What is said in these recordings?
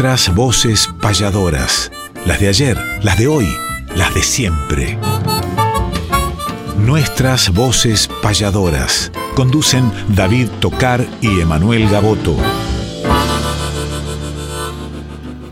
Nuestras voces payadoras, las de ayer, las de hoy, las de siempre. Nuestras voces payadoras. Conducen David Tocar y Emanuel Gaboto.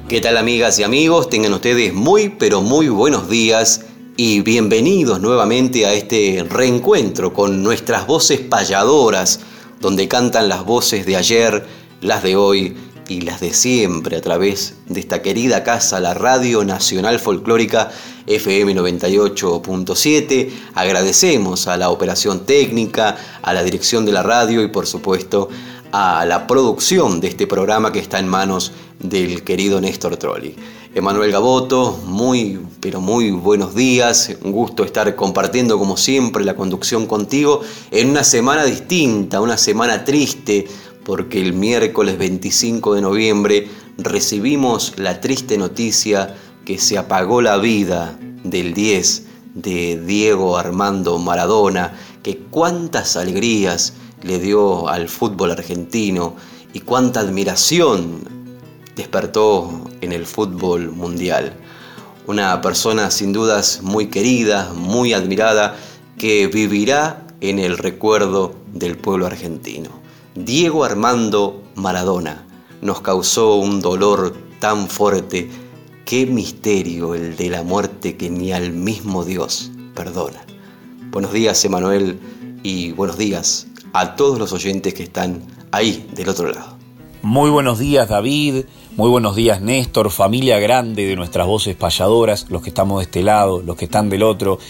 ¿Qué tal amigas y amigos? Tengan ustedes muy pero muy buenos días y bienvenidos nuevamente a este reencuentro con nuestras voces payadoras, donde cantan las voces de ayer, las de hoy y las de siempre a través de esta querida casa, la Radio Nacional Folclórica FM 98.7. Agradecemos a la operación técnica, a la dirección de la radio y por supuesto a la producción de este programa que está en manos del querido Néstor Trolli. Emanuel Gaboto, muy, pero muy buenos días. Un gusto estar compartiendo como siempre la conducción contigo en una semana distinta, una semana triste, porque el miércoles 25 de noviembre recibimos la triste noticia que se apagó la vida del 10 de Diego Armando Maradona, que cuántas alegrías le dio al fútbol argentino y cuánta admiración despertó en el fútbol mundial. Una persona sin dudas muy querida, muy admirada, que vivirá en el recuerdo del pueblo argentino. Diego Armando Maradona nos causó un dolor tan fuerte. Qué misterio el de la muerte que ni al mismo Dios perdona. Buenos días, Emanuel, y buenos días a todos los oyentes que están ahí del otro lado. Muy buenos días, David. Muy buenos días, Néstor, familia grande de nuestras voces payadoras, los que estamos de este lado, los que están del otro.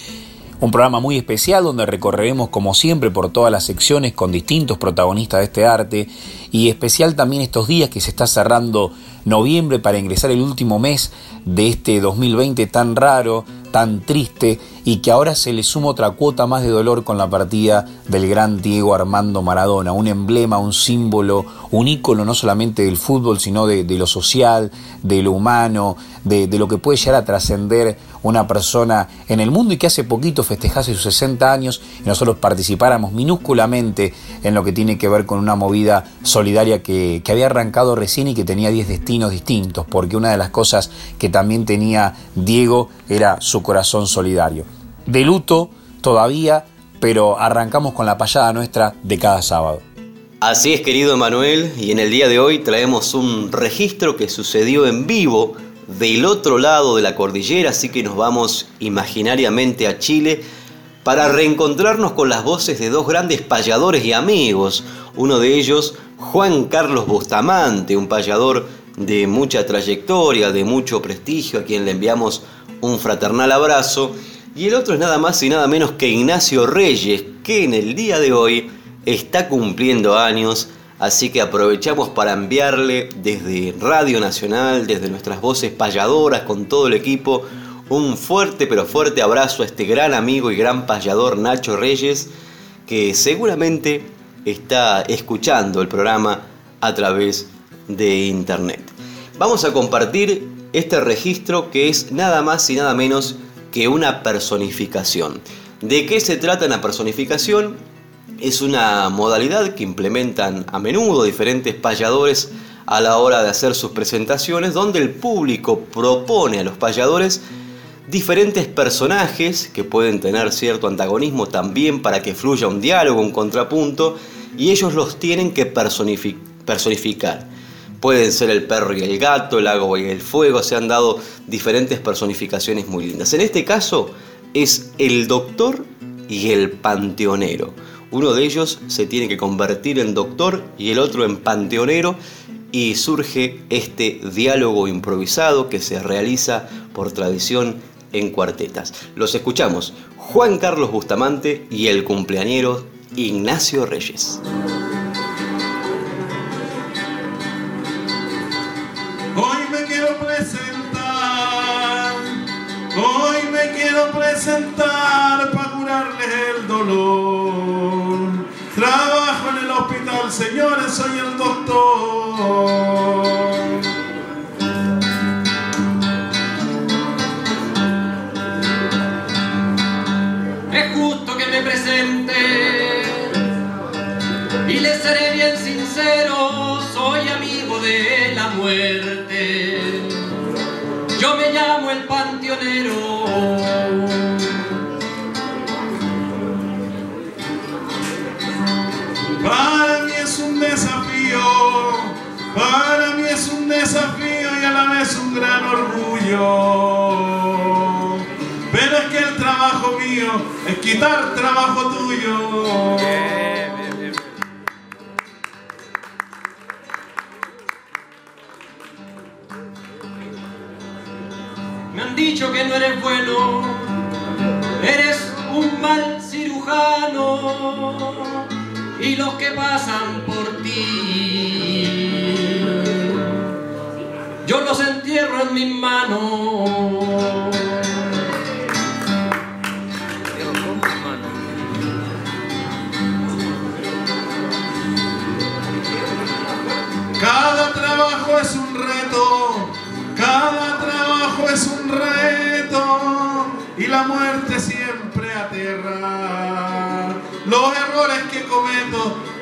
Un programa muy especial donde recorreremos como siempre por todas las secciones con distintos protagonistas de este arte. Y especial también estos días que se está cerrando noviembre para ingresar el último mes de este 2020 tan raro, tan triste y que ahora se le suma otra cuota más de dolor con la partida del gran Diego Armando Maradona, un emblema, un símbolo, un ícono no solamente del fútbol, sino de, lo social, de lo humano, de, lo que puede llegar a trascender una persona en el mundo y que hace poquito festejase sus 60 años y nosotros participáramos minúsculamente en lo que tiene que ver con una movida solidaria que, que había arrancado recién y que tenía 10 destinos distintos, porque una de las cosas que también tenía Diego era su corazón solidario de luto todavía, pero arrancamos con la payada nuestra de cada sábado. Así es, querido Emanuel, y en el día de hoy traemos un registro que sucedió en vivo del otro lado de la cordillera, así que nos vamos imaginariamente a Chile para reencontrarnos con las voces de dos grandes payadores y amigos. Uno de ellos, Juan Carlos Bustamante, un payador de mucha trayectoria, de mucho prestigio, a quien le enviamos un fraternal abrazo. Y el otro es nada más y nada menos que Ignacio Reyes, que en el día de hoy está cumpliendo años, así que aprovechamos para enviarle desde Radio Nacional, desde nuestras voces payadoras, con todo el equipo, un fuerte pero fuerte abrazo a este gran amigo y gran payador Nacho Reyes, que seguramente está escuchando el programa a través de internet. Vamos a compartir este registro que es nada más y nada menos que una personificación. ¿De qué se trata una personificación? Es una modalidad que implementan a menudo diferentes payadores a la hora de hacer sus presentaciones, donde el público propone a los payadores diferentes personajes que pueden tener cierto antagonismo también para que fluya un diálogo, un contrapunto, y ellos los tienen que personificar. Pueden ser el perro y el gato, el agua y el fuego, se han dado diferentes personificaciones muy lindas. En este caso es el doctor y el panteonero. Uno de ellos se tiene que convertir en doctor y el otro en panteonero y surge este diálogo improvisado que se realiza por tradición en cuartetas. Los escuchamos, Juan Carlos Bustamante y el cumpleañero Ignacio Reyes. presentar para curarles el dolor. Trabajo en el hospital, señores, soy el doctor. Es justo que me presente y les seré bien sincero, soy amigo de la muerte. Yo me llamo el panteonero. Desafío, para mí es un desafío y a la vez un gran orgullo. Pero es que el trabajo mío es quitar trabajo tuyo. Me han dicho que no eres bueno, eres un mal cirujano y los que pasan por ti, yo los entierro en mis manos. Cada trabajo es un reto, cada trabajo es un reto y la muerte siempre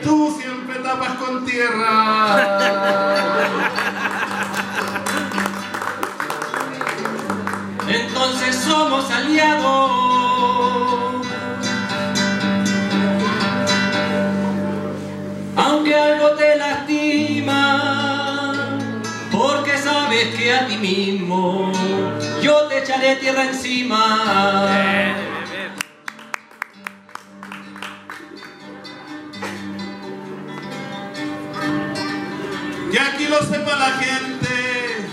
tú siempre tapas con tierra. Entonces somos aliados. Aunque algo te lastima, porque sabes que a ti mismo yo te echaré tierra encima. Lo sepa la gente,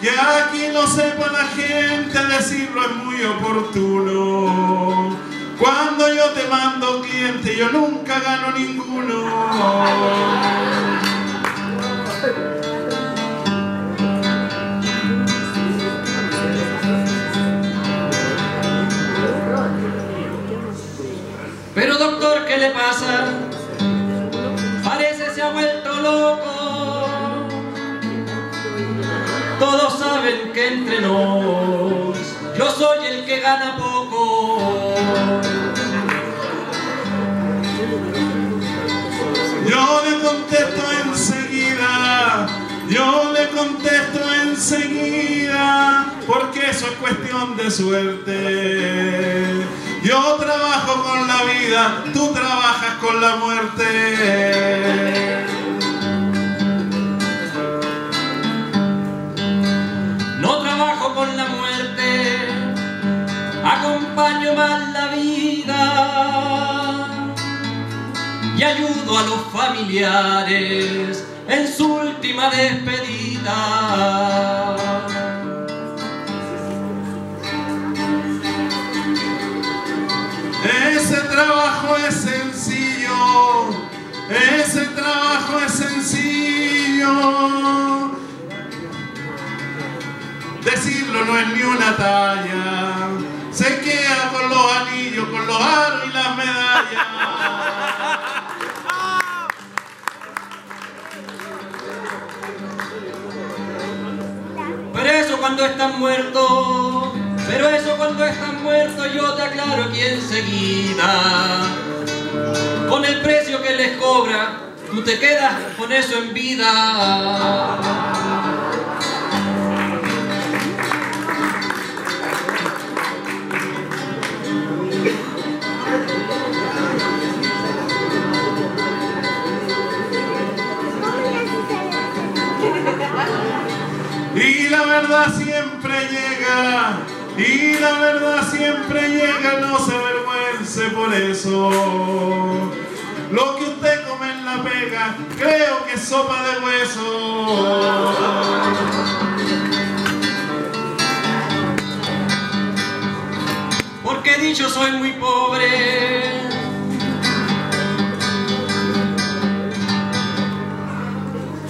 que aquí lo sepa la gente, decirlo es muy oportuno. Cuando yo te mando cliente, yo nunca gano ninguno. Pero doctor, ¿qué le pasa? Todos saben que entre nos yo soy el que gana poco. Yo le contesto enseguida, yo le contesto enseguida, porque eso es cuestión de suerte. Yo trabajo con la vida, tú trabajas con la muerte. Acompaño más la vida y ayudo a los familiares en su última despedida. Ese trabajo es sencillo, ese trabajo es sencillo. Decirlo no es ni una talla, se queda con los anillos, con los aros y las medallas. Pero eso cuando están muertos, pero eso cuando están muertos yo te aclaro aquí enseguida. Con el precio que les cobra, tú te quedas con eso en vida. Y la verdad siempre llega, y la verdad siempre llega, no se avergüence por eso. Lo que usted come en la pega, creo que es sopa de hueso. Porque he dicho soy muy pobre.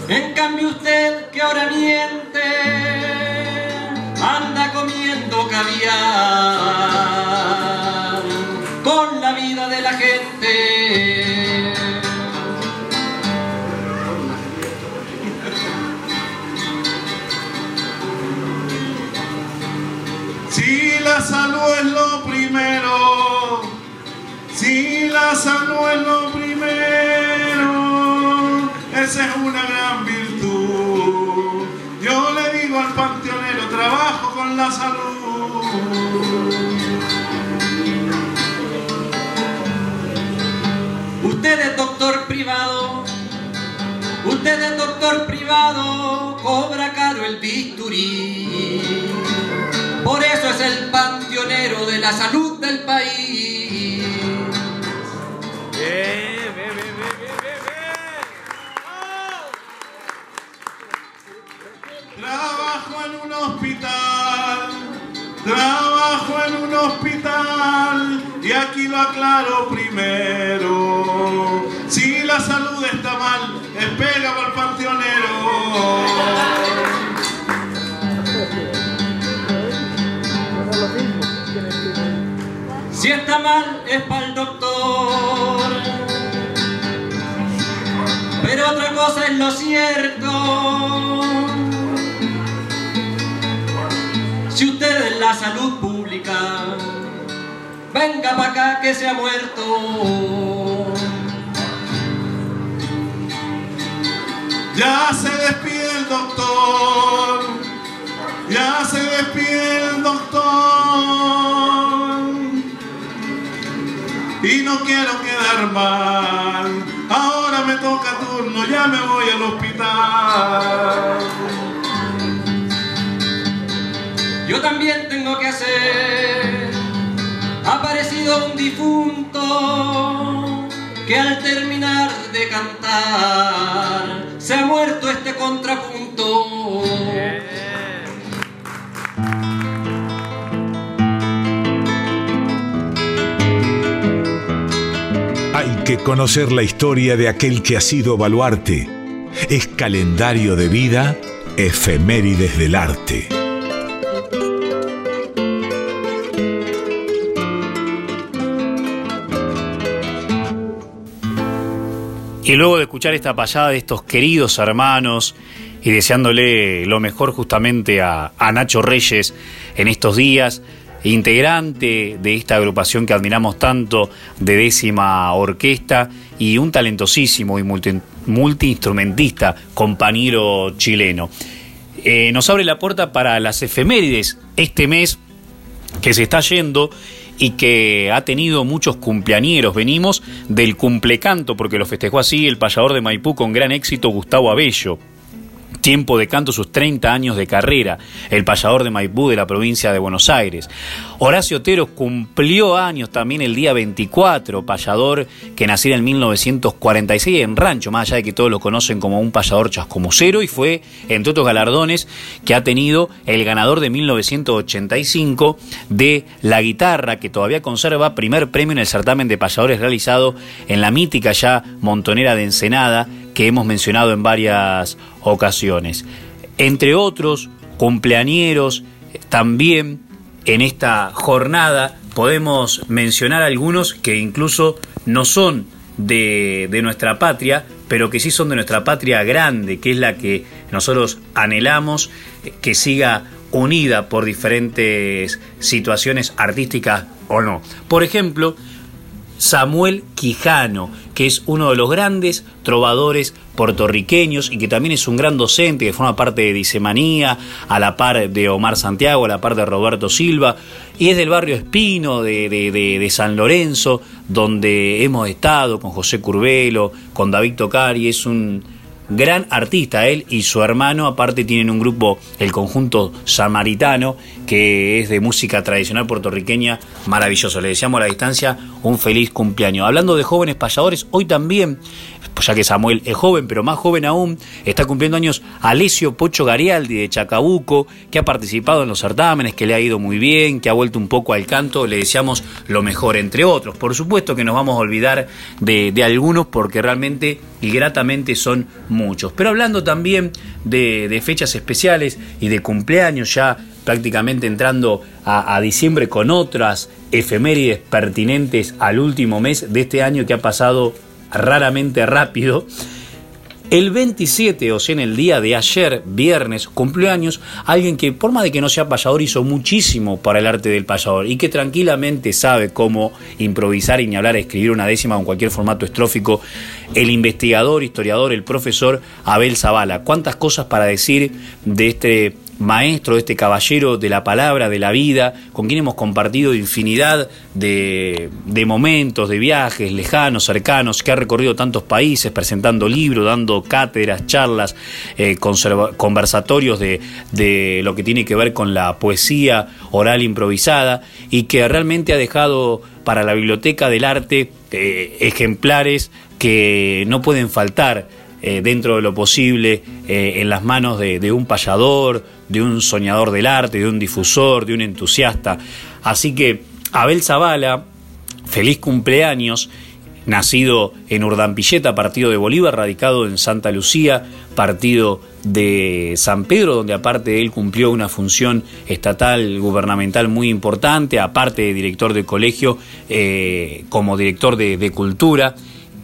En cambio usted que ahora miente, salud. Usted es doctor privado Usted es doctor privado, cobra caro el bisturí. Por eso es el panteonero de la salud del país. Trabajo en un hospital, trabajo en un hospital y aquí lo aclaro primero. Si la salud está mal, es pega para el panteonero. Si está mal es para el doctor. Pero otra cosa es lo cierto. Si usted es la salud pública, venga para acá que se ha muerto. Ya se despide el doctor, ya se despide el doctor. Y no quiero quedar mal, ahora me toca turno, ya me voy al hospital. Yo también tengo que hacer. Ha aparecido un difunto que al terminar de cantar se ha muerto este contrapunto. Hay que conocer la historia de aquel que ha sido baluarte. Es calendario de vida, efemérides del arte. Y luego de escuchar esta payada de estos queridos hermanos y deseándole lo mejor justamente a, Nacho Reyes en estos días, integrante de esta agrupación que admiramos tanto de décima orquesta y un talentosísimo y multi, multiinstrumentista, compañero chileno. Eh, nos abre la puerta para las efemérides este mes que se está yendo y que ha tenido muchos cumpleañeros. Venimos del cumplecanto, porque lo festejó así el payador de Maipú con gran éxito Gustavo Abello. Tiempo de canto sus 30 años de carrera, el payador de Maipú de la provincia de Buenos Aires. Horacio Otero cumplió años también el día 24, payador que nació en 1946 en Rancho, más allá de que todos lo conocen como un payador chascomusero, y fue, entre otros galardones, que ha tenido el ganador de 1985 de la guitarra, que todavía conserva primer premio en el certamen de payadores realizado en la mítica ya montonera de Ensenada, que hemos mencionado en varias ocasiones. Entre otros, cumpleañeros, también en esta jornada podemos mencionar algunos que incluso no son de, de, nuestra patria, pero que sí son de nuestra patria grande, que es la que nosotros anhelamos que siga unida por diferentes situaciones artísticas o no. Por ejemplo, Samuel Quijano, que es uno de los grandes trovadores puertorriqueños y que también es un gran docente que forma parte de Dicemanía, a la par de Omar Santiago, a la par de Roberto Silva, y es del barrio Espino de, San Lorenzo, donde hemos estado con José Curvelo, con David Tocari, es un gran artista él y su hermano, aparte tienen un grupo, el conjunto Samaritano, que es de música tradicional puertorriqueña, maravilloso. Le deseamos a la distancia un feliz cumpleaños. Hablando de jóvenes payadores, hoy también, pues ya que Samuel es joven, pero más joven aún, está cumpliendo años Alessio Pocho Garialdi de Chacabuco, que ha participado en los certámenes, que le ha ido muy bien, que ha vuelto un poco al canto, le deseamos lo mejor, entre otros. Por supuesto que nos vamos a olvidar de, de algunos porque realmente y gratamente son muchos. Pero hablando también de, fechas especiales y de cumpleaños, ya prácticamente entrando a, diciembre con otras efemérides pertinentes al último mes de este año que ha pasado raramente rápido. El 27, o sea, en el día de ayer, viernes, cumplió años alguien que, por más de que no sea payador, hizo muchísimo para el arte del payador y que tranquilamente sabe cómo improvisar y ni hablar, escribir una décima con cualquier formato estrófico. El investigador, historiador, el profesor Abel Zavala. ¿Cuántas cosas para decir de este maestro, este caballero de la palabra, de la vida, con quien hemos compartido infinidad de, momentos, de viajes lejanos, cercanos, que ha recorrido tantos países presentando libros, dando cátedras, charlas, eh, conversatorios de, de lo que tiene que ver con la poesía oral improvisada y que realmente ha dejado para la biblioteca del arte eh, ejemplares que no pueden faltar eh, dentro de lo posible eh, en las manos de, un payador, de un soñador del arte, de un difusor, de un entusiasta. Así que Abel Zavala, feliz cumpleaños, nacido en Urdampilleta, partido de Bolívar, radicado en Santa Lucía, partido de San Pedro, donde aparte él cumplió una función estatal gubernamental muy importante, aparte de director de colegio, eh, como director de cultura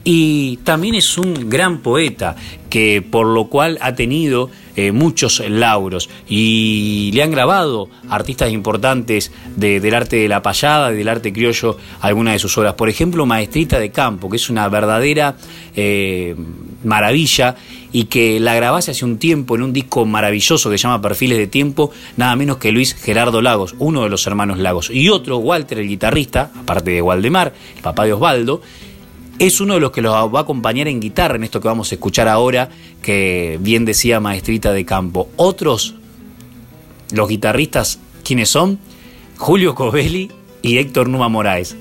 y también es un gran poeta que por lo cual ha tenido eh, muchos lauros y le han grabado artistas importantes del arte de la payada del arte criollo algunas de sus obras. Por ejemplo, Maestrita de Campo, que es una verdadera eh, maravilla y que la grabase hace un tiempo en un disco maravilloso que se llama Perfiles de Tiempo, nada menos que Luis Gerardo Lagos, uno de los hermanos Lagos, y otro, Walter el guitarrista, aparte de Waldemar, el papá de Osvaldo, es uno de los que los va a acompañar en guitarra en esto que vamos a escuchar ahora, que bien decía Maestrita de Campo. Otros, los guitarristas, ¿quiénes son? Julio Covelli y Héctor Numa Moraes.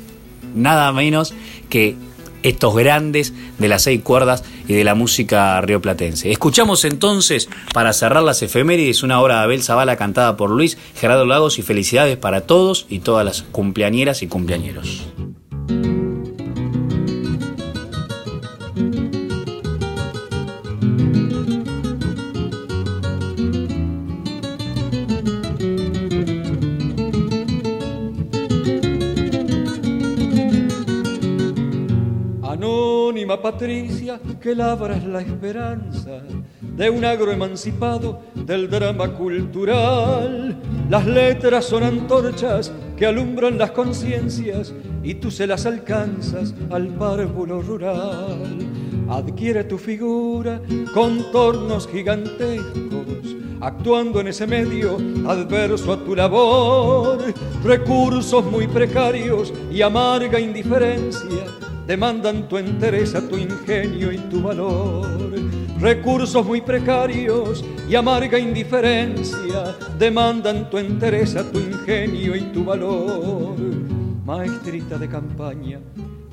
Nada menos que estos grandes de las seis cuerdas y de la música rioplatense. Escuchamos entonces, para cerrar las efemérides, una obra de Abel Zavala cantada por Luis Gerardo Lagos y felicidades para todos y todas las cumpleañeras y cumpleañeros. Que labras la esperanza de un agro emancipado del drama cultural. Las letras son antorchas que alumbran las conciencias y tú se las alcanzas al párvulo rural. Adquiere tu figura contornos gigantescos, actuando en ese medio adverso a tu labor, recursos muy precarios y amarga indiferencia demandan tu entereza, tu ingenio y tu valor. Recursos muy precarios y amarga indiferencia demandan tu entereza, tu ingenio y tu valor. Maestrita de campaña,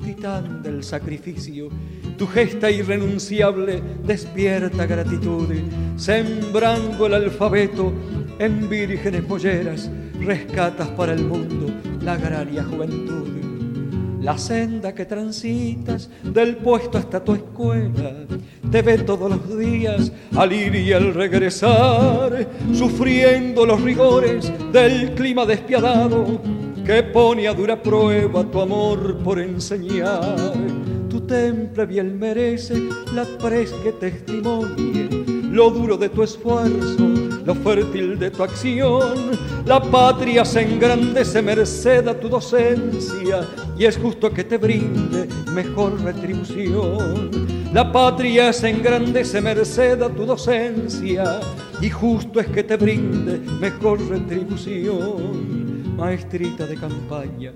titán del sacrificio, tu gesta irrenunciable despierta gratitud, sembrando el alfabeto en vírgenes molleras, rescatas para el mundo la agraria juventud la senda que transitas del puesto hasta tu escuela te ve todos los días al ir y al regresar, sufriendo los rigores del clima despiadado que pone a dura prueba tu amor por enseñar. Tu temple bien merece la pres que testimonie lo duro de tu esfuerzo, lo fértil de tu acción. La patria se engrandece merced a tu docencia y es justo que te brinde mejor retribución. La patria se engrandece merced a tu docencia y justo es que te brinde mejor retribución. Maestrita de campaña,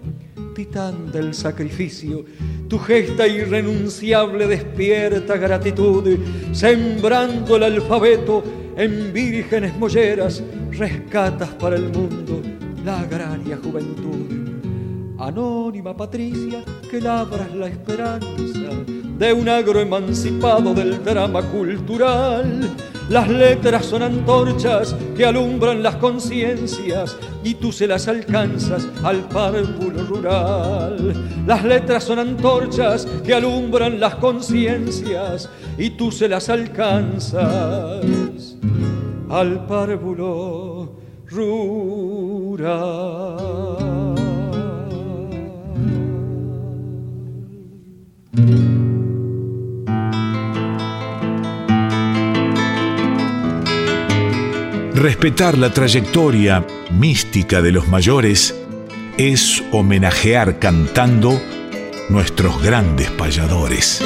titán del sacrificio, tu gesta irrenunciable despierta gratitud, sembrando el alfabeto en vírgenes molleras, rescatas para el mundo la agraria juventud. Anónima Patricia, que labras la esperanza de un agro emancipado del drama cultural las letras son antorchas que alumbran las conciencias y tú se las alcanzas al párvulo rural. Las letras son antorchas que alumbran las conciencias y tú se las alcanzas al párvulo rural. Respetar la trayectoria mística de los mayores es homenajear cantando nuestros grandes payadores.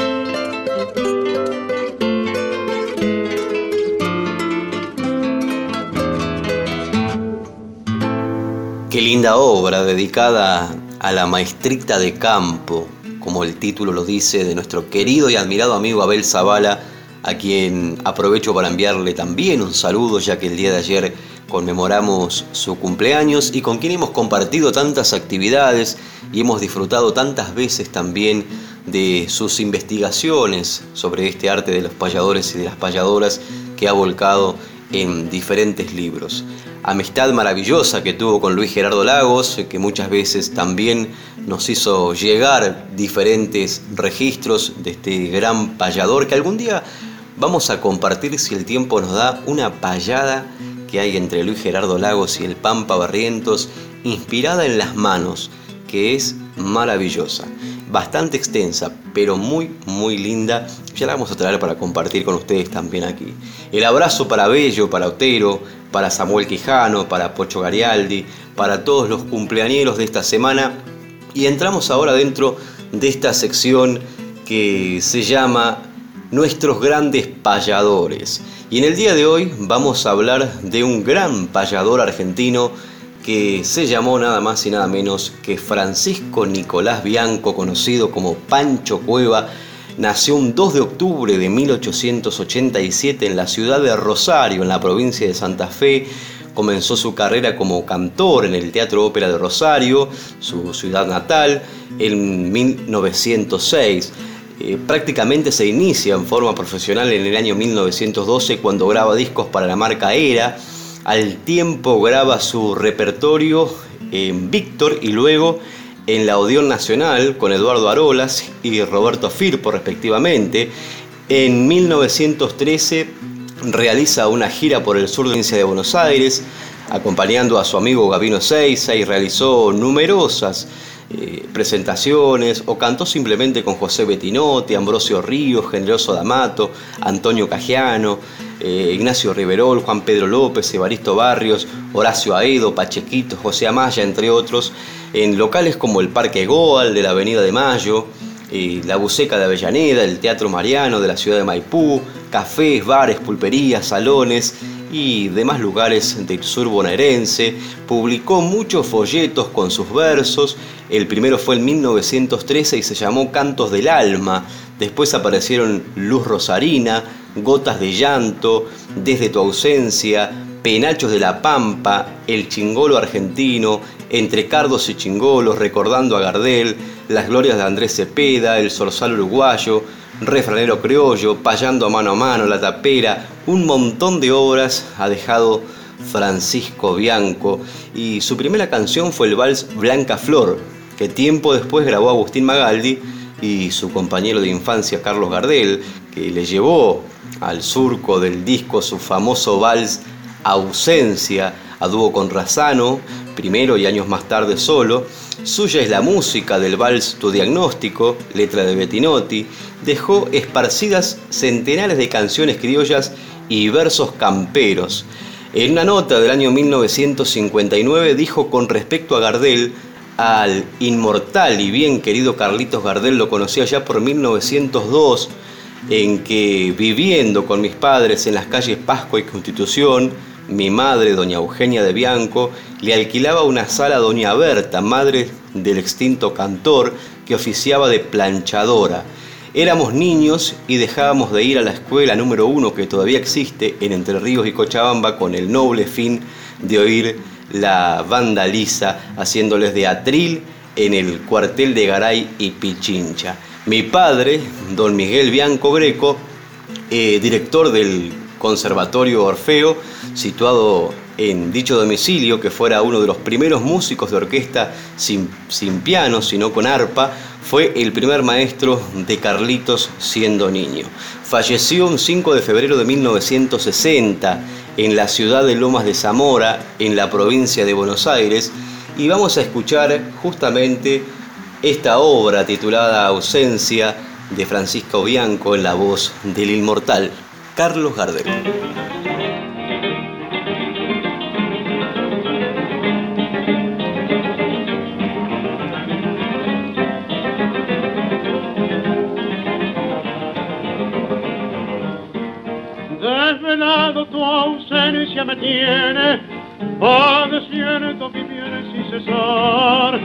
Qué linda obra dedicada a la maestrita de campo, como el título lo dice, de nuestro querido y admirado amigo Abel Zavala, a quien aprovecho para enviarle también un saludo, ya que el día de ayer conmemoramos su cumpleaños y con quien hemos compartido tantas actividades y hemos disfrutado tantas veces también de sus investigaciones sobre este arte de los payadores y de las payadoras que ha volcado en diferentes libros. Amistad maravillosa que tuvo con Luis Gerardo Lagos, que muchas veces también nos hizo llegar diferentes registros de este gran payador que algún día vamos a compartir si el tiempo nos da una payada que hay entre Luis Gerardo Lagos y el Pampa Barrientos, inspirada en las manos, que es maravillosa bastante extensa, pero muy, muy linda. Ya la vamos a traer para compartir con ustedes también aquí. El abrazo para Bello, para Otero, para Samuel Quijano, para Pocho Garialdi, para todos los cumpleañeros de esta semana. Y entramos ahora dentro de esta sección que se llama Nuestros grandes payadores. Y en el día de hoy vamos a hablar de un gran payador argentino que se llamó nada más y nada menos que Francisco Nicolás Bianco, conocido como Pancho Cueva, nació un 2 de octubre de 1887 en la ciudad de Rosario, en la provincia de Santa Fe. Comenzó su carrera como cantor en el Teatro Ópera de Rosario, su ciudad natal, en 1906. Eh, prácticamente se inicia en forma profesional en el año 1912 cuando graba discos para la marca Era al tiempo graba su repertorio en Víctor y luego en la Odeón Nacional con Eduardo Arolas y Roberto Firpo respectivamente. En 1913 realiza una gira por el sur de la provincia de Buenos Aires, acompañando a su amigo Gabino Seiza y realizó numerosas eh, presentaciones o cantó simplemente con José Bettinotti, Ambrosio Ríos, Generoso D'Amato, Antonio Cajiano. Eh, Ignacio Riverol, Juan Pedro López, Evaristo Barrios, Horacio Aedo, Pachequito, José Amaya, entre otros, en locales como el Parque Goal de la Avenida de Mayo, eh, la Buceca de Avellaneda, el Teatro Mariano de la ciudad de Maipú, cafés, bares, pulperías, salones y demás lugares del sur bonaerense. Publicó muchos folletos con sus versos. El primero fue en 1913 y se llamó Cantos del Alma. Después aparecieron Luz Rosarina, Gotas de llanto, Desde tu ausencia, Penachos de la Pampa, El chingolo argentino, Entre cardos y chingolos, recordando a Gardel, Las glorias de Andrés Cepeda, El zorzal uruguayo, Refranero criollo, Payando a mano a mano, La tapera, un montón de obras ha dejado Francisco Bianco. Y su primera canción fue el vals Blanca Flor, que tiempo después grabó Agustín Magaldi y su compañero de infancia Carlos Gardel, que le llevó al surco del disco su famoso vals Ausencia, a dúo con Razano, primero y años más tarde solo. Suya es la música del vals Tu Diagnóstico, letra de Bettinotti. Dejó esparcidas centenares de canciones criollas y versos camperos. En una nota del año 1959 dijo con respecto a Gardel, al inmortal y bien querido Carlitos Gardel lo conocía ya por 1902, en que viviendo con mis padres en las calles Pascua y Constitución, mi madre, doña Eugenia de Bianco, le alquilaba una sala a doña Berta, madre del extinto cantor, que oficiaba de planchadora. Éramos niños y dejábamos de ir a la escuela número uno que todavía existe en Entre Ríos y Cochabamba con el noble fin de oír la banda lisa haciéndoles de atril en el cuartel de Garay y Pichincha. Mi padre, don Miguel Bianco Greco, eh, director del Conservatorio Orfeo, situado en dicho domicilio, que fuera uno de los primeros músicos de orquesta sin, sin piano, sino con arpa, fue el primer maestro de Carlitos siendo niño. Falleció un 5 de febrero de 1960 en la ciudad de Lomas de Zamora, en la provincia de Buenos Aires, y vamos a escuchar justamente esta obra titulada Ausencia de Francisco Bianco en la voz del inmortal Carlos Gardel. Desvelado tu ausencia me tiene, padeciendo mi bien sin cesar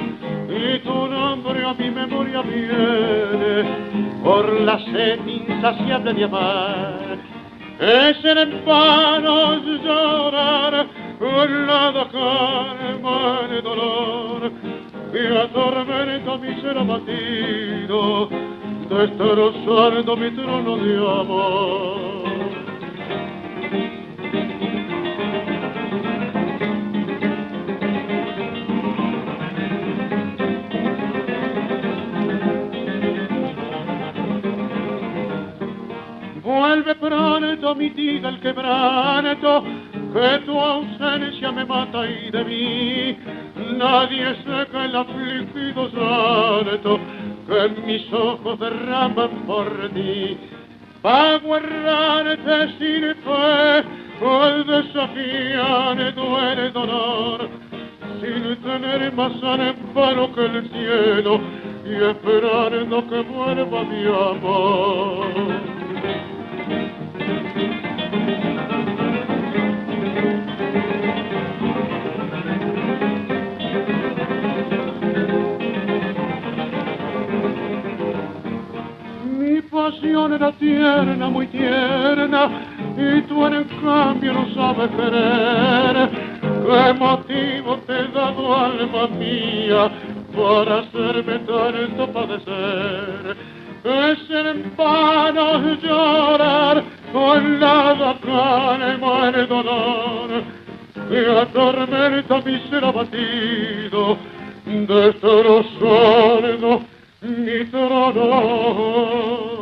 y tu nombre a mi memoria viene por la sed insaciable de amar. Es en vano llorar la calma el dolor que atormenta mi ser abatido, destrozando mi trono de amor. Vuelve pronto, mi tida el quebranto, que tu ausencia me mata y de mí nadie seca el afligido santo que mis ojos derraman por ti. Pago errarte sin fe, al desafiar duele dolor, sin tener más amparo que el cielo y esperando que vuelva mi amor. Pasión era tierna, muy tierna, y tú en cambio no sabes querer. ¿Qué motivo te he dado, alma mía, para hacerme tanto padecer? Es en vano llorar con la calma el dolor que atormenta mi ser abatido, destrozando mi trono.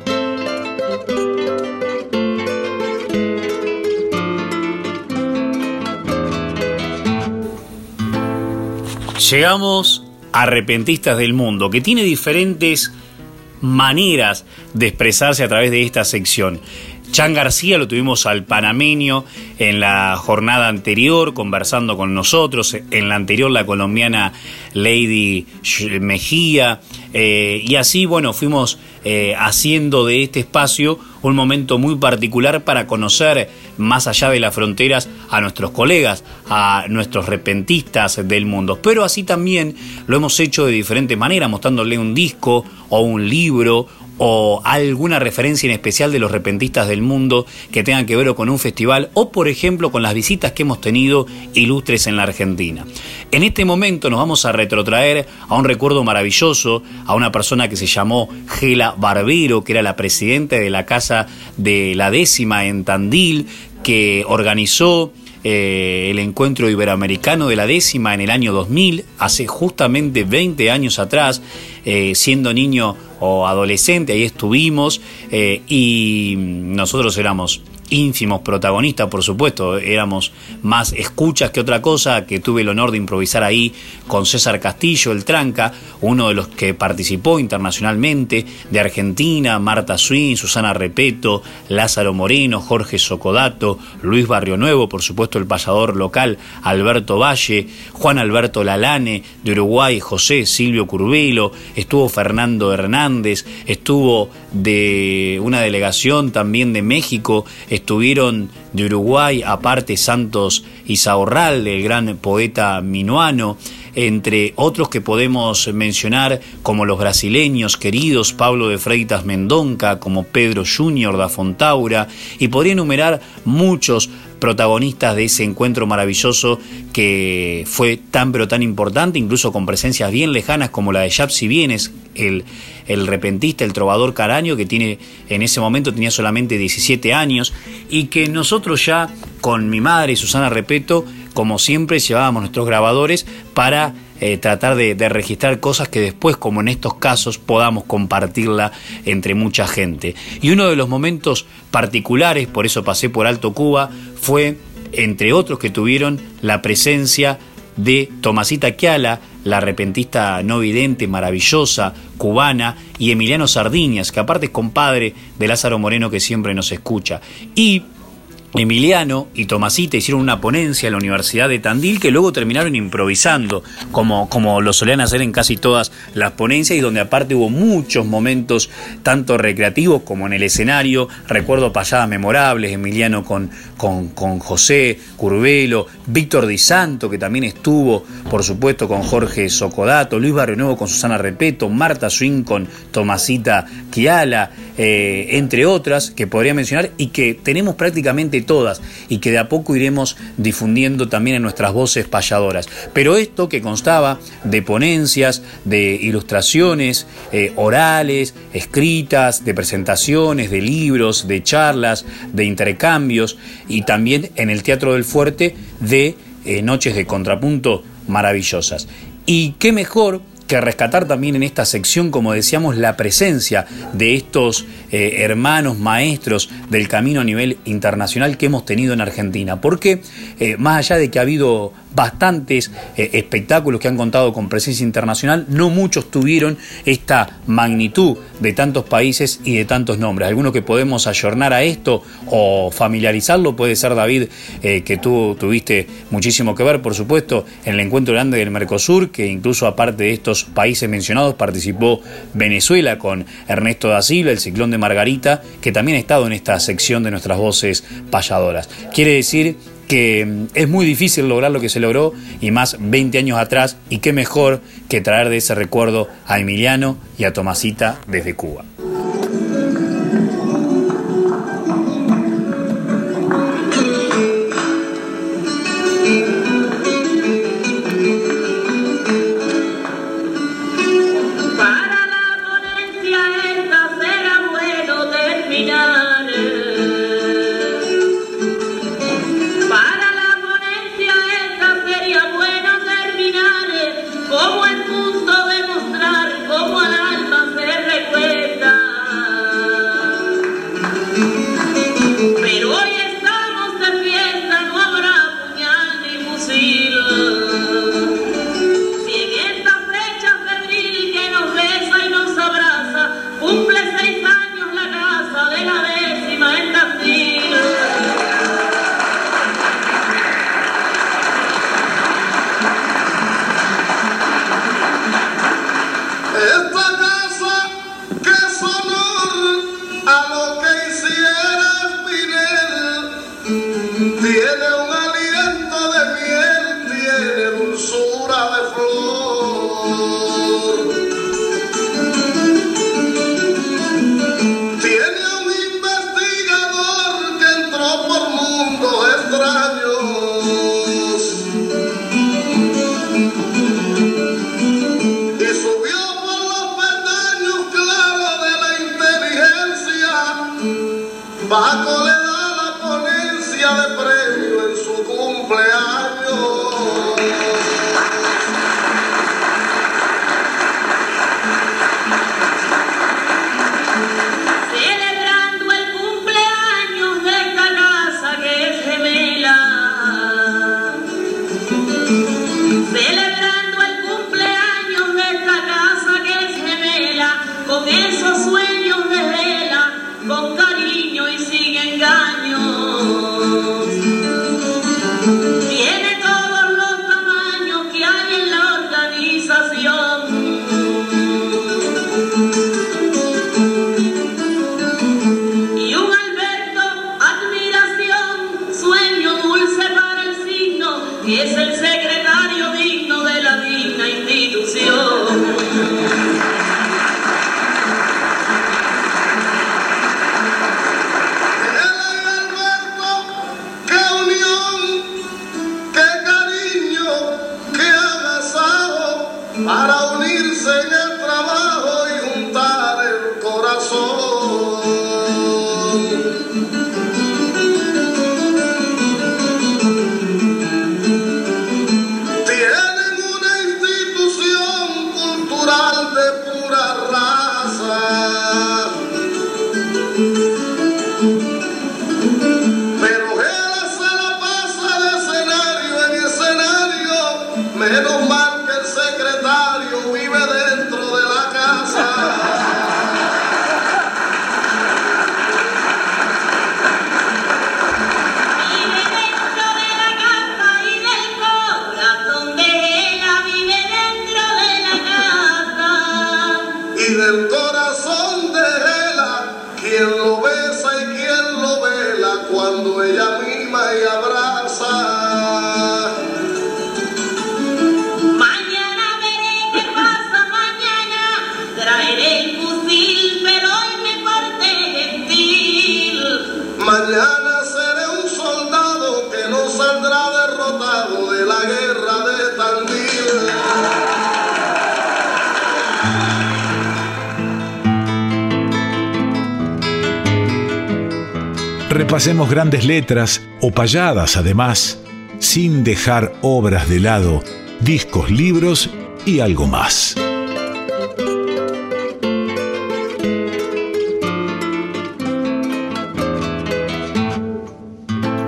Llegamos a Repentistas del Mundo, que tiene diferentes maneras de expresarse a través de esta sección. Chan García lo tuvimos al panameño en la jornada anterior conversando con nosotros, en la anterior la colombiana Lady Mejía, eh, y así, bueno, fuimos eh, haciendo de este espacio un momento muy particular para conocer más allá de las fronteras a nuestros colegas, a nuestros repentistas del mundo. Pero así también lo hemos hecho de diferente manera, mostrándole un disco o un libro o alguna referencia en especial de los repentistas del mundo que tengan que ver con un festival o por ejemplo con las visitas que hemos tenido ilustres en la Argentina. En este momento nos vamos a retrotraer a un recuerdo maravilloso, a una persona que se llamó Gela Barbero, que era la presidenta de la Casa de la Décima en Tandil, que organizó eh, el encuentro iberoamericano de la décima en el año 2000, hace justamente 20 años atrás, eh, siendo niño o adolescente, ahí estuvimos eh, y nosotros éramos ínfimos protagonistas, por supuesto, éramos más escuchas que otra cosa, que tuve el honor de improvisar ahí con César Castillo, el Tranca, uno de los que participó internacionalmente, de Argentina, Marta Swin, Susana Repeto, Lázaro Moreno, Jorge Socodato, Luis Barrio Nuevo, por supuesto el pasador local, Alberto Valle, Juan Alberto Lalane, de Uruguay, José Silvio Curvelo, estuvo Fernando Hernández, estuvo de una delegación también de México, estuvieron de Uruguay, aparte Santos Isaurral, el gran poeta minuano, entre otros que podemos mencionar como los brasileños queridos Pablo de Freitas Mendonca, como Pedro Junior da Fontaura, y podría enumerar muchos protagonistas de ese encuentro maravilloso que fue tan pero tan importante, incluso con presencias bien lejanas como la de Yapsi Bienes, el, el repentista, el trovador caraño, que tiene en ese momento tenía solamente 17 años, y que nosotros ya con mi madre, Susana Repeto, como siempre llevábamos nuestros grabadores para eh, tratar de, registrar cosas que después, como en estos casos, podamos compartirla entre mucha gente. Y uno de los momentos particulares, por eso pasé por Alto Cuba, fue, entre otros que tuvieron, la presencia de Tomasita Kiala, la repentista no vidente, maravillosa, cubana, y Emiliano Sardiñas, que aparte es compadre de Lázaro Moreno que siempre nos escucha. Y Emiliano y Tomasita hicieron una ponencia en la Universidad de Tandil que luego terminaron improvisando, como, como lo solían hacer en casi todas las ponencias, y donde aparte hubo muchos momentos, tanto recreativos como en el escenario. Recuerdo payadas memorables, Emiliano con, con, con José Curvelo, Víctor Di Santo, que también estuvo, por supuesto, con Jorge Socodato, Luis Barrio Nuevo con Susana Repeto, Marta Swing con Tomasita Kiala, eh, entre otras que podría mencionar y que tenemos prácticamente todas y que de a poco iremos difundiendo también en nuestras voces payadoras. Pero esto que constaba de ponencias, de ilustraciones eh, orales, escritas, de presentaciones, de libros, de charlas, de intercambios y también en el Teatro del Fuerte de eh, noches de contrapunto maravillosas. Y qué mejor que rescatar también en esta sección, como decíamos, la presencia de estos eh, hermanos maestros del camino a nivel internacional que hemos tenido en Argentina. Porque eh, más allá de que ha habido bastantes eh, espectáculos que han contado con presencia internacional, no muchos tuvieron esta magnitud de tantos países y de tantos nombres. Alguno que podemos ayornar a esto o familiarizarlo puede ser David, eh, que tú tuviste muchísimo que ver, por supuesto, en el encuentro grande del Mercosur, que incluso aparte de estos países mencionados participó Venezuela con Ernesto da Silva, el ciclón de Margarita, que también ha estado en esta sección de nuestras voces payadoras. Quiere decir que mm, es muy difícil lograr lo que se logró y más 20 años atrás y qué mejor que traer de ese recuerdo a Emiliano y a Tomasita desde Cuba. Repasemos grandes letras o payadas además, sin dejar obras de lado, discos, libros y algo más.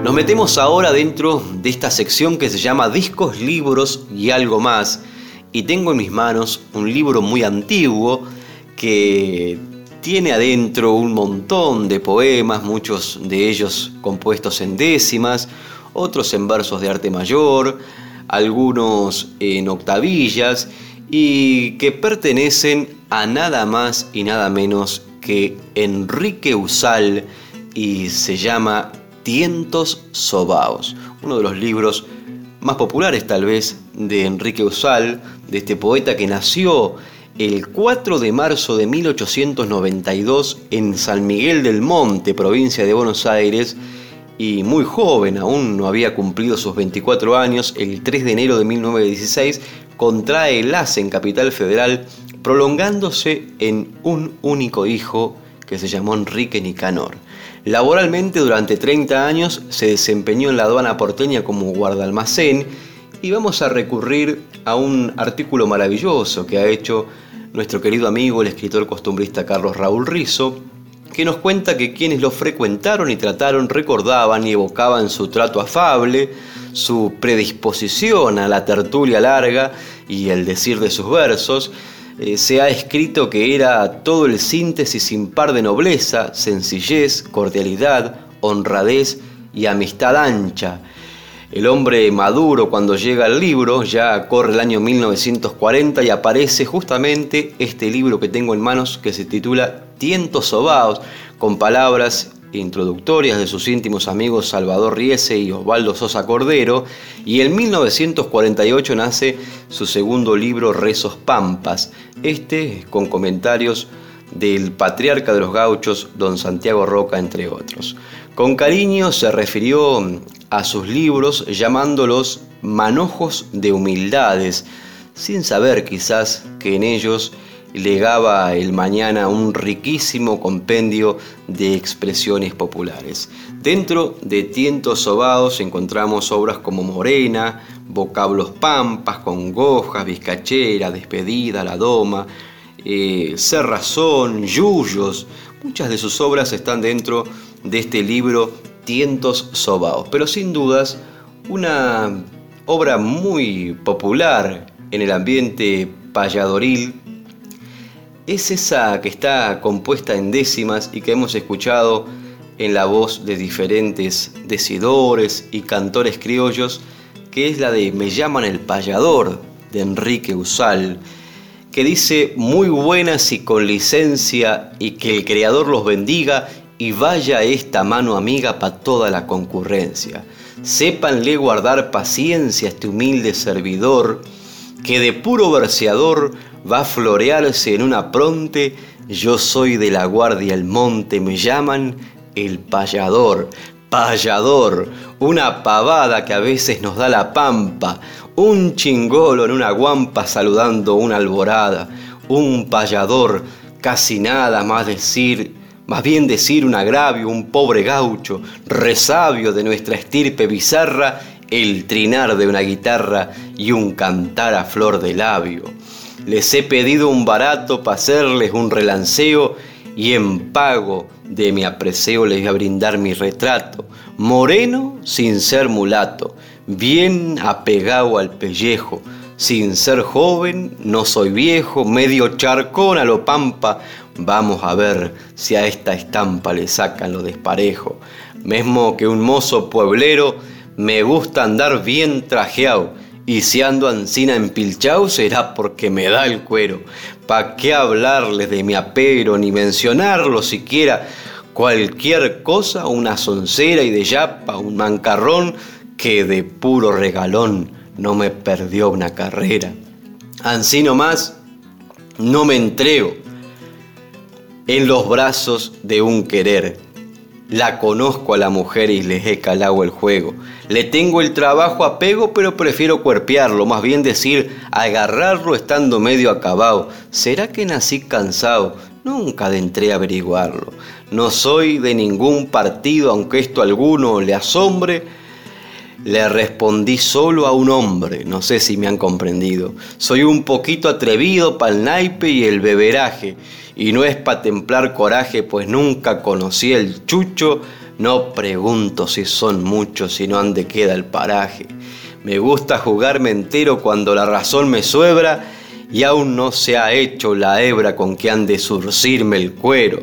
Nos metemos ahora dentro de esta sección que se llama Discos, Libros y algo más. Y tengo en mis manos un libro muy antiguo que tiene adentro un montón de poemas, muchos de ellos compuestos en décimas, otros en versos de arte mayor, algunos en octavillas y que pertenecen a nada más y nada menos que Enrique Usal y se llama Tientos Sobaos, uno de los libros más populares tal vez de Enrique Usal, de este poeta que nació el 4 de marzo de 1892 en San Miguel del Monte, provincia de Buenos Aires, y muy joven, aún no había cumplido sus 24 años, el 3 de enero de 1916 contrae el ACE en Capital Federal, prolongándose en un único hijo que se llamó Enrique Nicanor. Laboralmente durante 30 años se desempeñó en la aduana porteña como guardalmacén y vamos a recurrir a un artículo maravilloso que ha hecho nuestro querido amigo, el escritor costumbrista Carlos Raúl Rizo, que nos cuenta que quienes lo frecuentaron y trataron recordaban y evocaban su trato afable, su predisposición a la tertulia larga y el decir de sus versos, eh, se ha escrito que era todo el síntesis sin par de nobleza, sencillez, cordialidad, honradez y amistad ancha. El hombre maduro cuando llega al libro, ya corre el año 1940 y aparece justamente este libro que tengo en manos que se titula Tientos Sobaos, con palabras introductorias de sus íntimos amigos Salvador Riese y Osvaldo Sosa Cordero, y en 1948 nace su segundo libro Rezos Pampas, este con comentarios del patriarca de los gauchos, don Santiago Roca, entre otros. Con cariño se refirió a sus libros llamándolos manojos de humildades, sin saber quizás que en ellos legaba el mañana un riquísimo compendio de expresiones populares. Dentro de Tientos Sobados encontramos obras como Morena, vocablos pampas, congojas, vizcachera, despedida, la doma, eh, cerrazón, yuyos. Muchas de sus obras están dentro de este libro Tientos Sobaos, pero sin dudas una obra muy popular en el ambiente payadoril es esa que está compuesta en décimas y que hemos escuchado en la voz de diferentes decidores y cantores criollos, que es la de Me llaman el payador de Enrique Usal, que dice muy buenas y con licencia y que el Creador los bendiga y vaya esta mano amiga para toda la concurrencia. Sépanle guardar paciencia a este humilde servidor, que de puro verseador va a florearse en una pronte, yo soy de la guardia el monte, me llaman el payador, payador, una pavada que a veces nos da la pampa, un chingolo en una guampa saludando una alborada, un payador, casi nada más decir, más bien decir un agravio, un pobre gaucho, resabio de nuestra estirpe bizarra, el trinar de una guitarra y un cantar a flor de labio. Les he pedido un barato para hacerles un relanceo y en pago de mi apreseo les voy a brindar mi retrato. Moreno sin ser mulato, bien apegado al pellejo, sin ser joven, no soy viejo, medio charcón a lo pampa. Vamos a ver si a esta estampa le sacan lo desparejo. Mesmo que un mozo pueblero me gusta andar bien trajeado y si ando ancina empilchao será porque me da el cuero. ¿Pa' qué hablarles de mi apero ni mencionarlo siquiera? Cualquier cosa, una soncera y de yapa, un mancarrón que de puro regalón no me perdió una carrera. Ansí nomás, no me entrego en los brazos de un querer. La conozco a la mujer y les he calado el juego. Le tengo el trabajo a pego, pero prefiero cuerpearlo, más bien decir agarrarlo estando medio acabado. ¿Será que nací cansado? Nunca adentré a averiguarlo. No soy de ningún partido, aunque esto alguno le asombre. Le respondí solo a un hombre, no sé si me han comprendido. Soy un poquito atrevido pa'l naipe y el beberaje, y no es pa' templar coraje, pues nunca conocí el chucho no pregunto si son muchos, si no ande queda el paraje. Me gusta jugarme entero cuando la razón me suebra y aún no se ha hecho la hebra con que han de surcirme el cuero.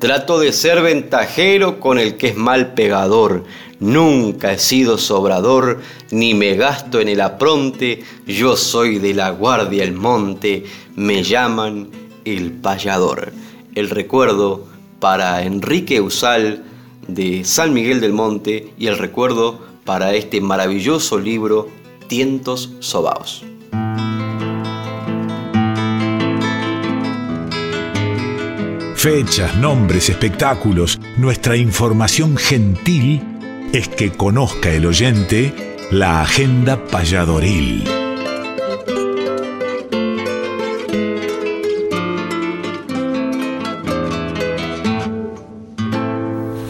Trato de ser ventajero con el que es mal pegador. Nunca he sido sobrador, ni me gasto en el apronte. Yo soy de la guardia el monte, me llaman el payador. El recuerdo para Enrique Usal, de San Miguel del Monte y el recuerdo para este maravilloso libro Tientos Sobaos. Fechas, nombres, espectáculos, nuestra información gentil es que conozca el oyente la agenda payadoril.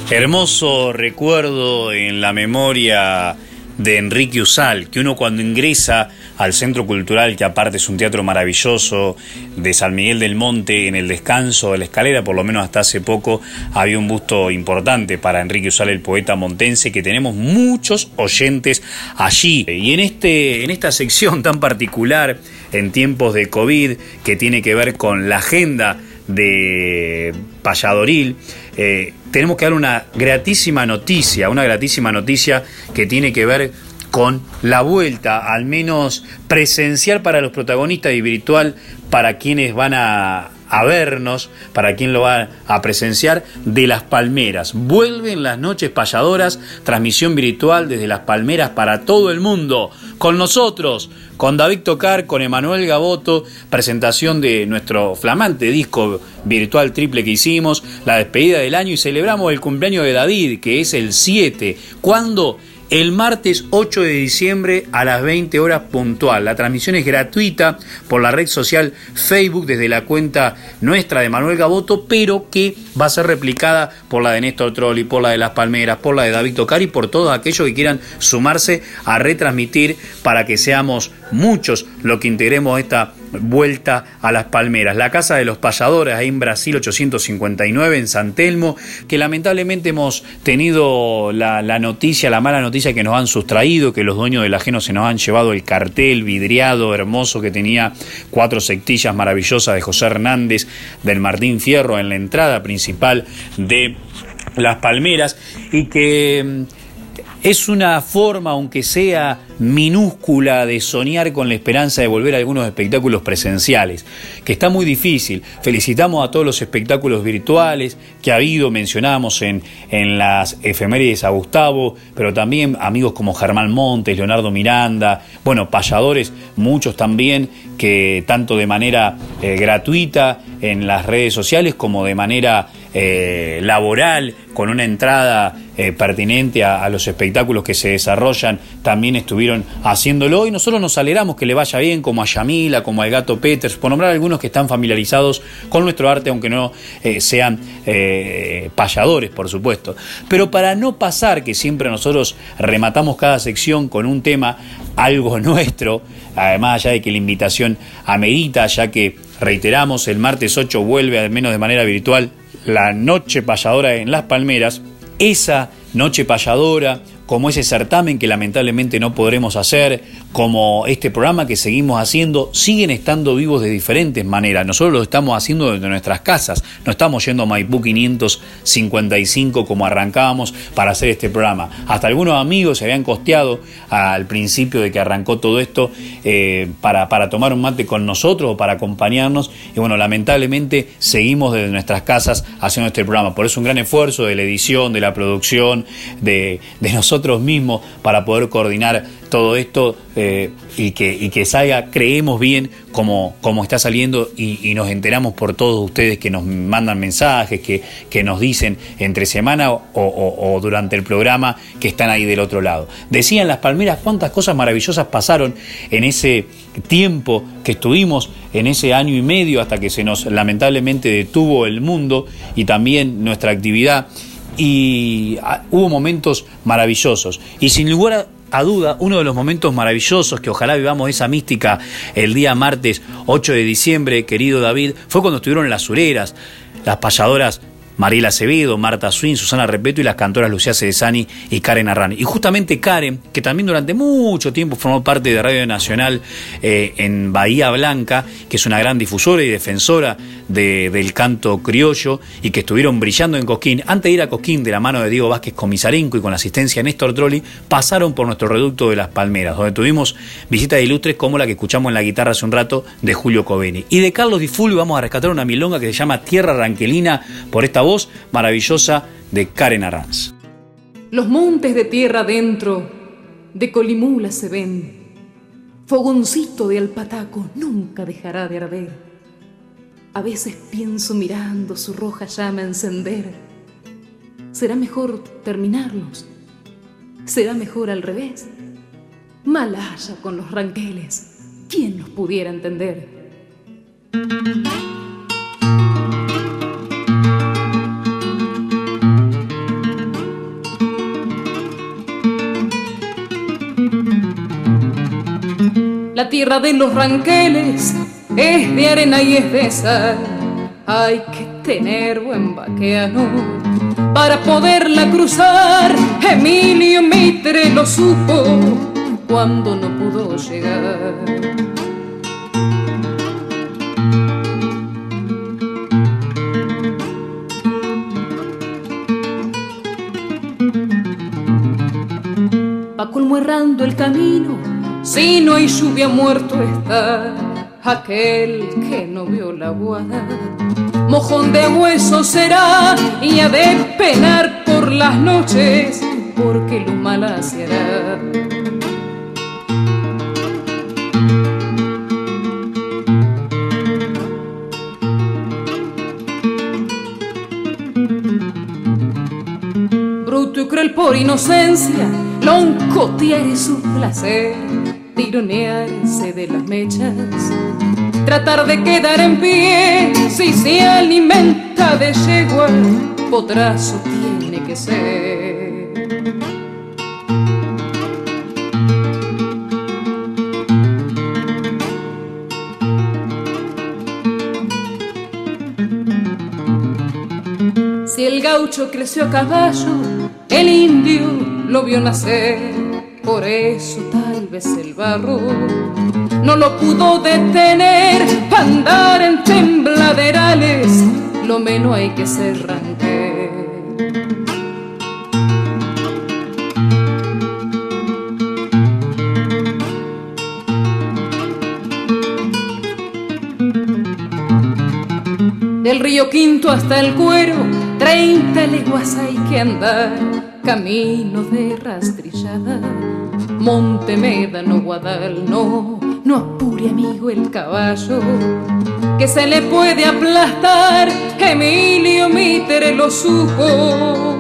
Hermoso recuerdo en la memoria de Enrique Usal, que uno cuando ingresa al Centro Cultural, que aparte es un teatro maravilloso, de San Miguel del Monte, en el descanso de la escalera, por lo menos hasta hace poco, había un busto importante para Enrique Usal, el poeta montense, que tenemos muchos oyentes allí. Y en, este, en esta sección tan particular, en tiempos de COVID, que tiene que ver con la agenda de Payadoril, eh, tenemos que dar una gratísima noticia, una gratísima noticia que tiene que ver con la vuelta, al menos presencial para los protagonistas y virtual para quienes van a, a vernos, para quien lo va a presenciar, de Las Palmeras. Vuelven las noches payadoras, transmisión virtual desde Las Palmeras para todo el mundo. Con nosotros, con David Tocar, con Emanuel Gaboto, presentación de nuestro flamante disco virtual triple que hicimos, la despedida del año y celebramos el cumpleaños de David, que es el 7. ¿Cuándo? El martes 8 de diciembre a las 20 horas puntual. La transmisión es gratuita por la red social Facebook desde la cuenta nuestra de Manuel Gaboto, pero que va a ser replicada por la de Néstor Trolli, por la de Las Palmeras, por la de David Tocari, por todos aquellos que quieran sumarse a retransmitir para que seamos muchos los que integremos esta vuelta a las palmeras. La Casa de los Payadores, ahí en Brasil 859, en San Telmo, que lamentablemente hemos tenido la, noticia, la mala noticia que nos han sustraído, que los dueños del ajeno se nos han llevado el cartel vidriado, hermoso, que tenía cuatro sectillas maravillosas de José Hernández del Martín Fierro en la entrada principal de las palmeras y que mm, es una forma, aunque sea minúscula, de soñar con la esperanza de volver a algunos espectáculos presenciales, que está muy difícil. Felicitamos a todos los espectáculos virtuales que ha habido, mencionamos en, en las efemérides a Gustavo, pero también amigos como Germán Montes, Leonardo Miranda, bueno, payadores, muchos también, que tanto de manera eh, gratuita en las redes sociales como de manera eh, laboral, con una entrada eh, pertinente a, los espectáculos que se desarrollan, también estuvieron haciéndolo y nosotros nos alegramos que le vaya bien, como a Yamila, como al gato Peters, por nombrar algunos que están familiarizados con nuestro arte, aunque no eh, sean payadores, por supuesto. Pero para no pasar, que siempre nosotros rematamos cada sección con un tema, algo nuestro, además ya de que la invitación amerita, ya que reiteramos, el martes 8 vuelve, al menos de manera virtual, la noche payadora en Las Palmeras, esa noche payadora como ese certamen que lamentablemente no podremos hacer, como este programa que seguimos haciendo, siguen estando vivos de diferentes maneras. Nosotros lo estamos haciendo desde nuestras casas, no estamos yendo a Maipú 555 como arrancábamos para hacer este programa. Hasta algunos amigos se habían costeado al principio de que arrancó todo esto eh, para, para tomar un mate con nosotros o para acompañarnos. Y bueno, lamentablemente seguimos desde nuestras casas haciendo este programa. Por eso un gran esfuerzo de la edición, de la producción, de, de nosotros mismos para poder coordinar todo esto eh, y, que, y que salga, creemos bien como, como está saliendo y, nos enteramos por todos ustedes que nos mandan mensajes, que, que nos dicen entre semana o, durante el programa que están ahí del otro lado. Decían las palmeras cuántas cosas maravillosas pasaron en ese tiempo que estuvimos, en ese año y medio hasta que se nos lamentablemente detuvo el mundo y también nuestra actividad y ah, hubo momentos maravillosos. Y sin lugar a duda, uno de los momentos maravillosos que ojalá vivamos esa mística el día martes 8 de diciembre, querido David, fue cuando estuvieron las sureras, las payadoras Mariela Acevedo, Marta Swin, Susana Repeto y las cantoras Lucía Cedesani y Karen Arrani. Y justamente Karen, que también durante mucho tiempo formó parte de Radio Nacional eh, en Bahía Blanca, que es una gran difusora y defensora del canto criollo y que estuvieron brillando en Cosquín, antes de ir a Cosquín de la mano de Diego Vázquez Comisarenco y con asistencia de Néstor Trolli, pasaron por nuestro reducto de Las Palmeras, donde tuvimos visitas ilustres como la que escuchamos en la guitarra hace un rato de Julio Coveni. Y de Carlos Di Fulvio vamos a rescatar una milonga que se llama Tierra Ranquelina por esta voz maravillosa de Karen Arranz. Los montes de tierra adentro de Colimula se ven. Fogoncito de alpataco nunca dejará de arder. A veces pienso mirando su roja llama encender. Será mejor terminarlos. Será mejor al revés. Malaya con los ranqueles. ¿Quién nos pudiera entender? Tierra de los ranqueles es de arena y es de sal. Hay que tener buen vaqueano para poderla cruzar. Emilio Mitre lo supo cuando no pudo llegar. Va colmo errando el camino si no hay lluvia muerto está aquel que no vio la guada. Mojón de hueso será y ha de penar por las noches porque lo mal se hará. Bruto y cruel por inocencia, lonco tiene su placer tironearse de las mechas, tratar de quedar en pie, si se alimenta de yegua, potrazo tiene que ser. Si el gaucho creció a caballo, el indio lo vio nacer por eso tal vez el barro no lo pudo detener para andar en tembladerales, lo menos hay que ser. Del río Quinto hasta el Cuero, treinta leguas hay que andar, camino de rastrillada Monte Médano, Guadal, no, no apure amigo el caballo, que se le puede aplastar, Emilio Mitre lo supo,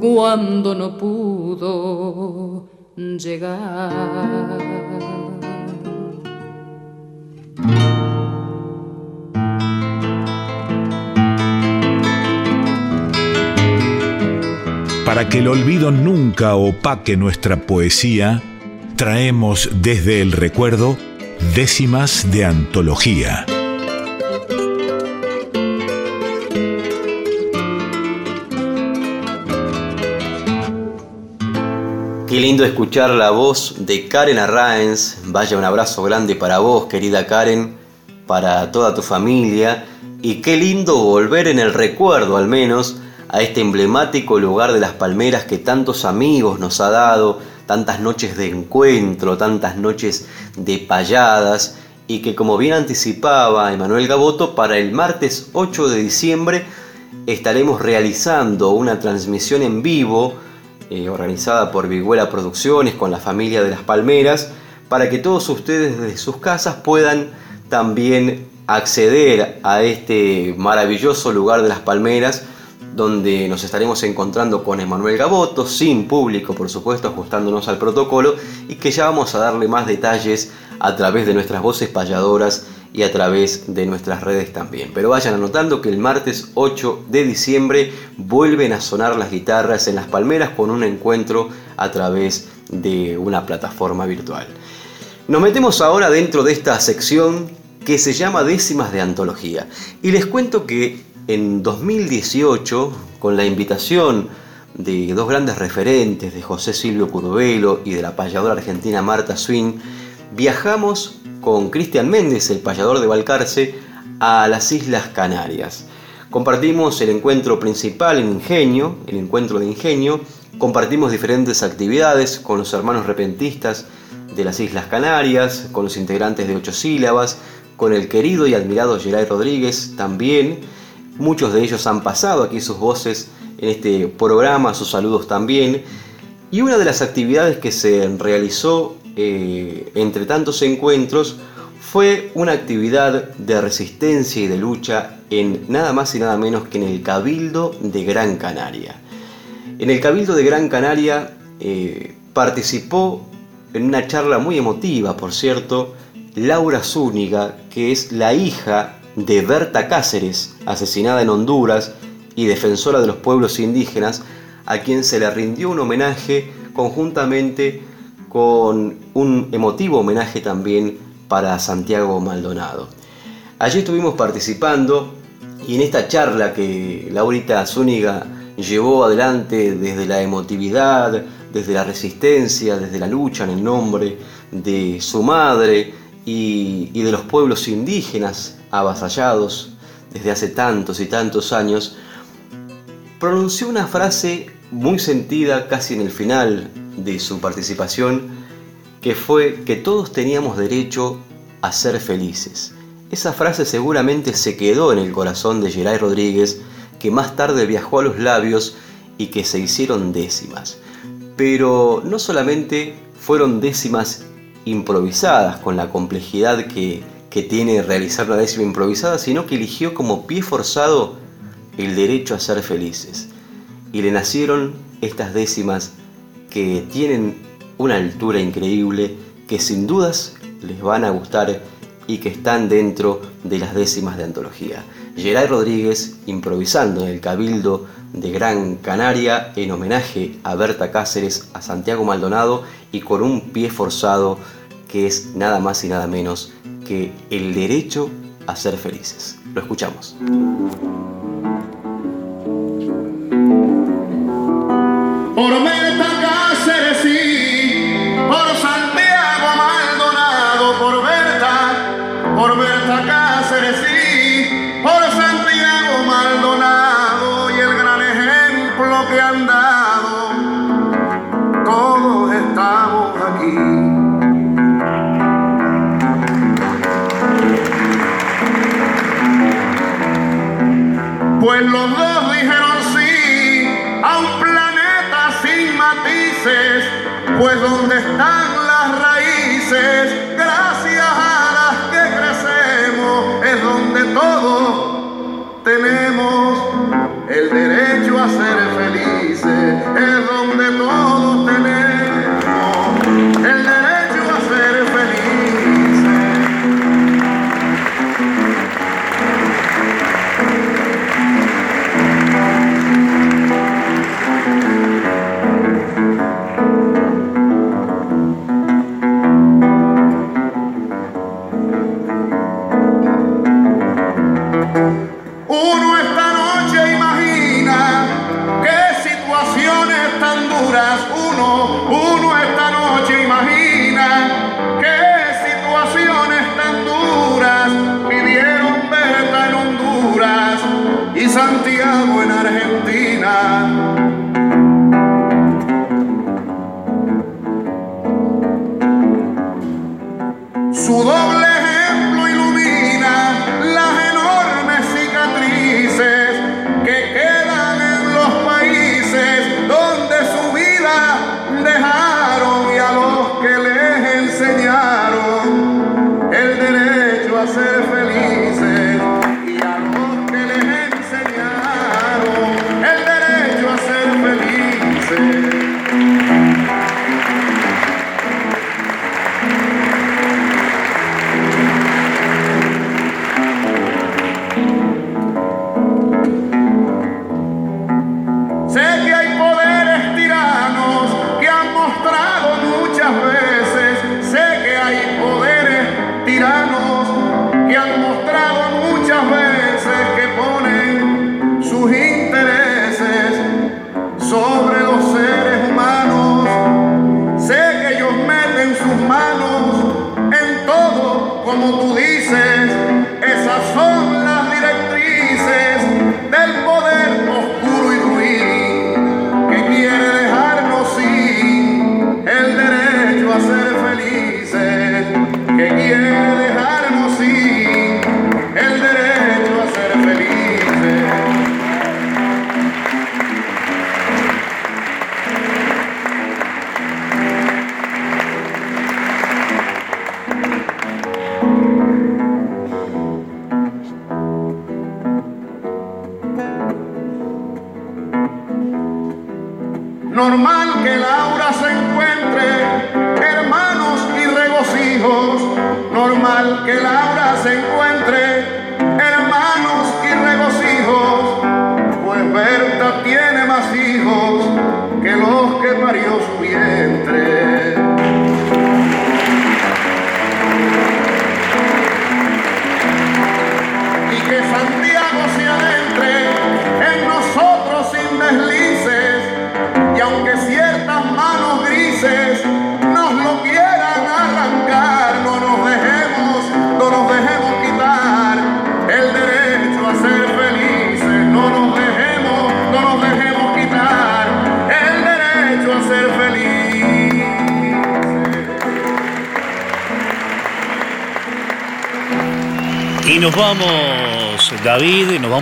cuando no pudo llegar. Para que el olvido nunca opaque nuestra poesía, traemos desde el recuerdo décimas de antología. Qué lindo escuchar la voz de Karen Arraens. Vaya un abrazo grande para vos, querida Karen, para toda tu familia. Y qué lindo volver en el recuerdo, al menos, a este emblemático lugar de las palmeras que tantos amigos nos ha dado, tantas noches de encuentro, tantas noches de payadas y que como bien anticipaba Emanuel Gaboto, para el martes 8 de diciembre estaremos realizando una transmisión en vivo eh, organizada por Viguela Producciones con la familia de las Palmeras para que todos ustedes desde sus casas puedan también acceder a este maravilloso lugar de las Palmeras donde nos estaremos encontrando con Emanuel Gaboto, sin público por supuesto, ajustándonos al protocolo y que ya vamos a darle más detalles a través de nuestras voces payadoras y a través de nuestras redes también. Pero vayan anotando que el martes 8 de diciembre vuelven a sonar las guitarras en las palmeras con un encuentro a través de una plataforma virtual. Nos metemos ahora dentro de esta sección que se llama Décimas de Antología. Y les cuento que en 2018, con la invitación de dos grandes referentes, de José Silvio Curvelo y de la payadora argentina Marta Swin, viajamos con Cristian Méndez, el payador de Balcarce, a las Islas Canarias. Compartimos el encuentro principal en Ingenio, el encuentro de Ingenio, compartimos diferentes actividades con los hermanos repentistas de las Islas Canarias, con los integrantes de Ocho Sílabas, con el querido y admirado Geray Rodríguez también, Muchos de ellos han pasado aquí sus voces en este programa, sus saludos también. Y una de las actividades que se realizó eh, entre tantos encuentros fue una actividad de resistencia y de lucha en nada más y nada menos que en el Cabildo de Gran Canaria. En el Cabildo de Gran Canaria eh, participó en una charla muy emotiva, por cierto, Laura Zúñiga, que es la hija de Berta Cáceres, asesinada en Honduras y defensora de los pueblos indígenas, a quien se le rindió un homenaje conjuntamente con un emotivo homenaje también para Santiago Maldonado. Allí estuvimos participando y en esta charla que Laurita Zúñiga llevó adelante desde la emotividad, desde la resistencia, desde la lucha en el nombre de su madre y, y de los pueblos indígenas avasallados desde hace tantos y tantos años, pronunció una frase muy sentida casi en el final de su participación, que fue que todos teníamos derecho a ser felices. Esa frase seguramente se quedó en el corazón de Geray Rodríguez, que más tarde viajó a los labios y que se hicieron décimas. Pero no solamente fueron décimas improvisadas con la complejidad que que tiene realizar una décima improvisada, sino que eligió como pie forzado el derecho a ser felices. Y le nacieron estas décimas que tienen una altura increíble, que sin dudas les van a gustar y que están dentro de las décimas de antología. Geray Rodríguez improvisando en el Cabildo de Gran Canaria en homenaje a Berta Cáceres, a Santiago Maldonado y con un pie forzado que es nada más y nada menos que el derecho a ser felices. Lo escuchamos. Por Berta Cáceres sí, por Santiago Maldonado, por Berta, por Berta Cáceres sí, por Santiago Maldonado y el gran ejemplo que han Pues los dos dijeron sí a un planeta sin matices, pues donde están las raíces,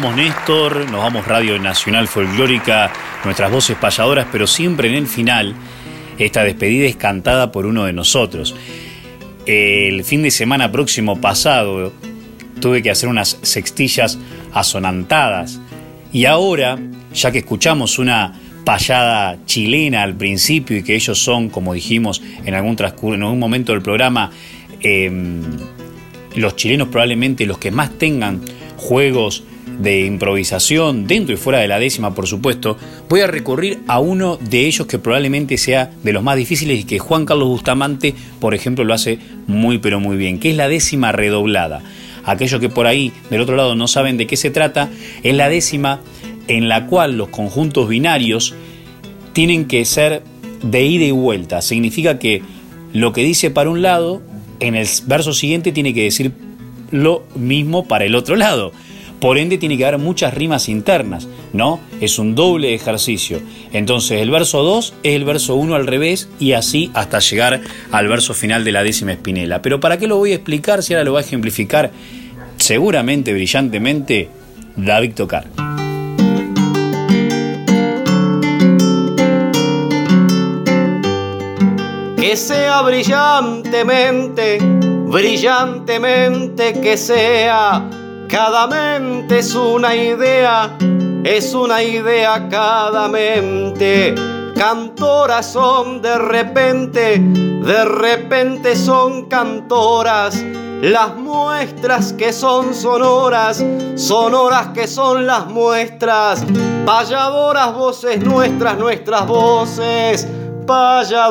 vamos, Néstor, nos vamos Radio Nacional Folclórica, nuestras voces payadoras, pero siempre en el final, esta despedida es cantada por uno de nosotros. El fin de semana próximo pasado tuve que hacer unas sextillas asonantadas. Y ahora, ya que escuchamos una payada chilena al principio y que ellos son, como dijimos en algún, en algún momento del programa, em, los chilenos probablemente los que más tengan juegos de improvisación dentro y fuera de la décima, por supuesto, voy a recurrir a uno de ellos que probablemente sea de los más difíciles y que Juan Carlos Bustamante, por ejemplo, lo hace muy pero muy bien, que es la décima redoblada. Aquellos que por ahí del otro lado no saben de qué se trata, es la décima en la cual los conjuntos binarios tienen que ser de ida y vuelta. Significa que lo que dice para un lado en el verso siguiente tiene que decir lo mismo para el otro lado. Por ende tiene que haber muchas rimas internas, ¿no? Es un doble ejercicio. Entonces el verso 2 es el verso 1 al revés y así hasta llegar al verso final de la décima espinela. Pero ¿para qué lo voy a explicar si ahora lo voy a ejemplificar seguramente, brillantemente, David Tocar? Que sea brillantemente, brillantemente que sea. Cada mente es una idea, es una idea cada mente. Cantoras son de repente, de repente son cantoras. Las muestras que son sonoras, sonoras que son las muestras. Payadoras voces nuestras, nuestras voces payadoras.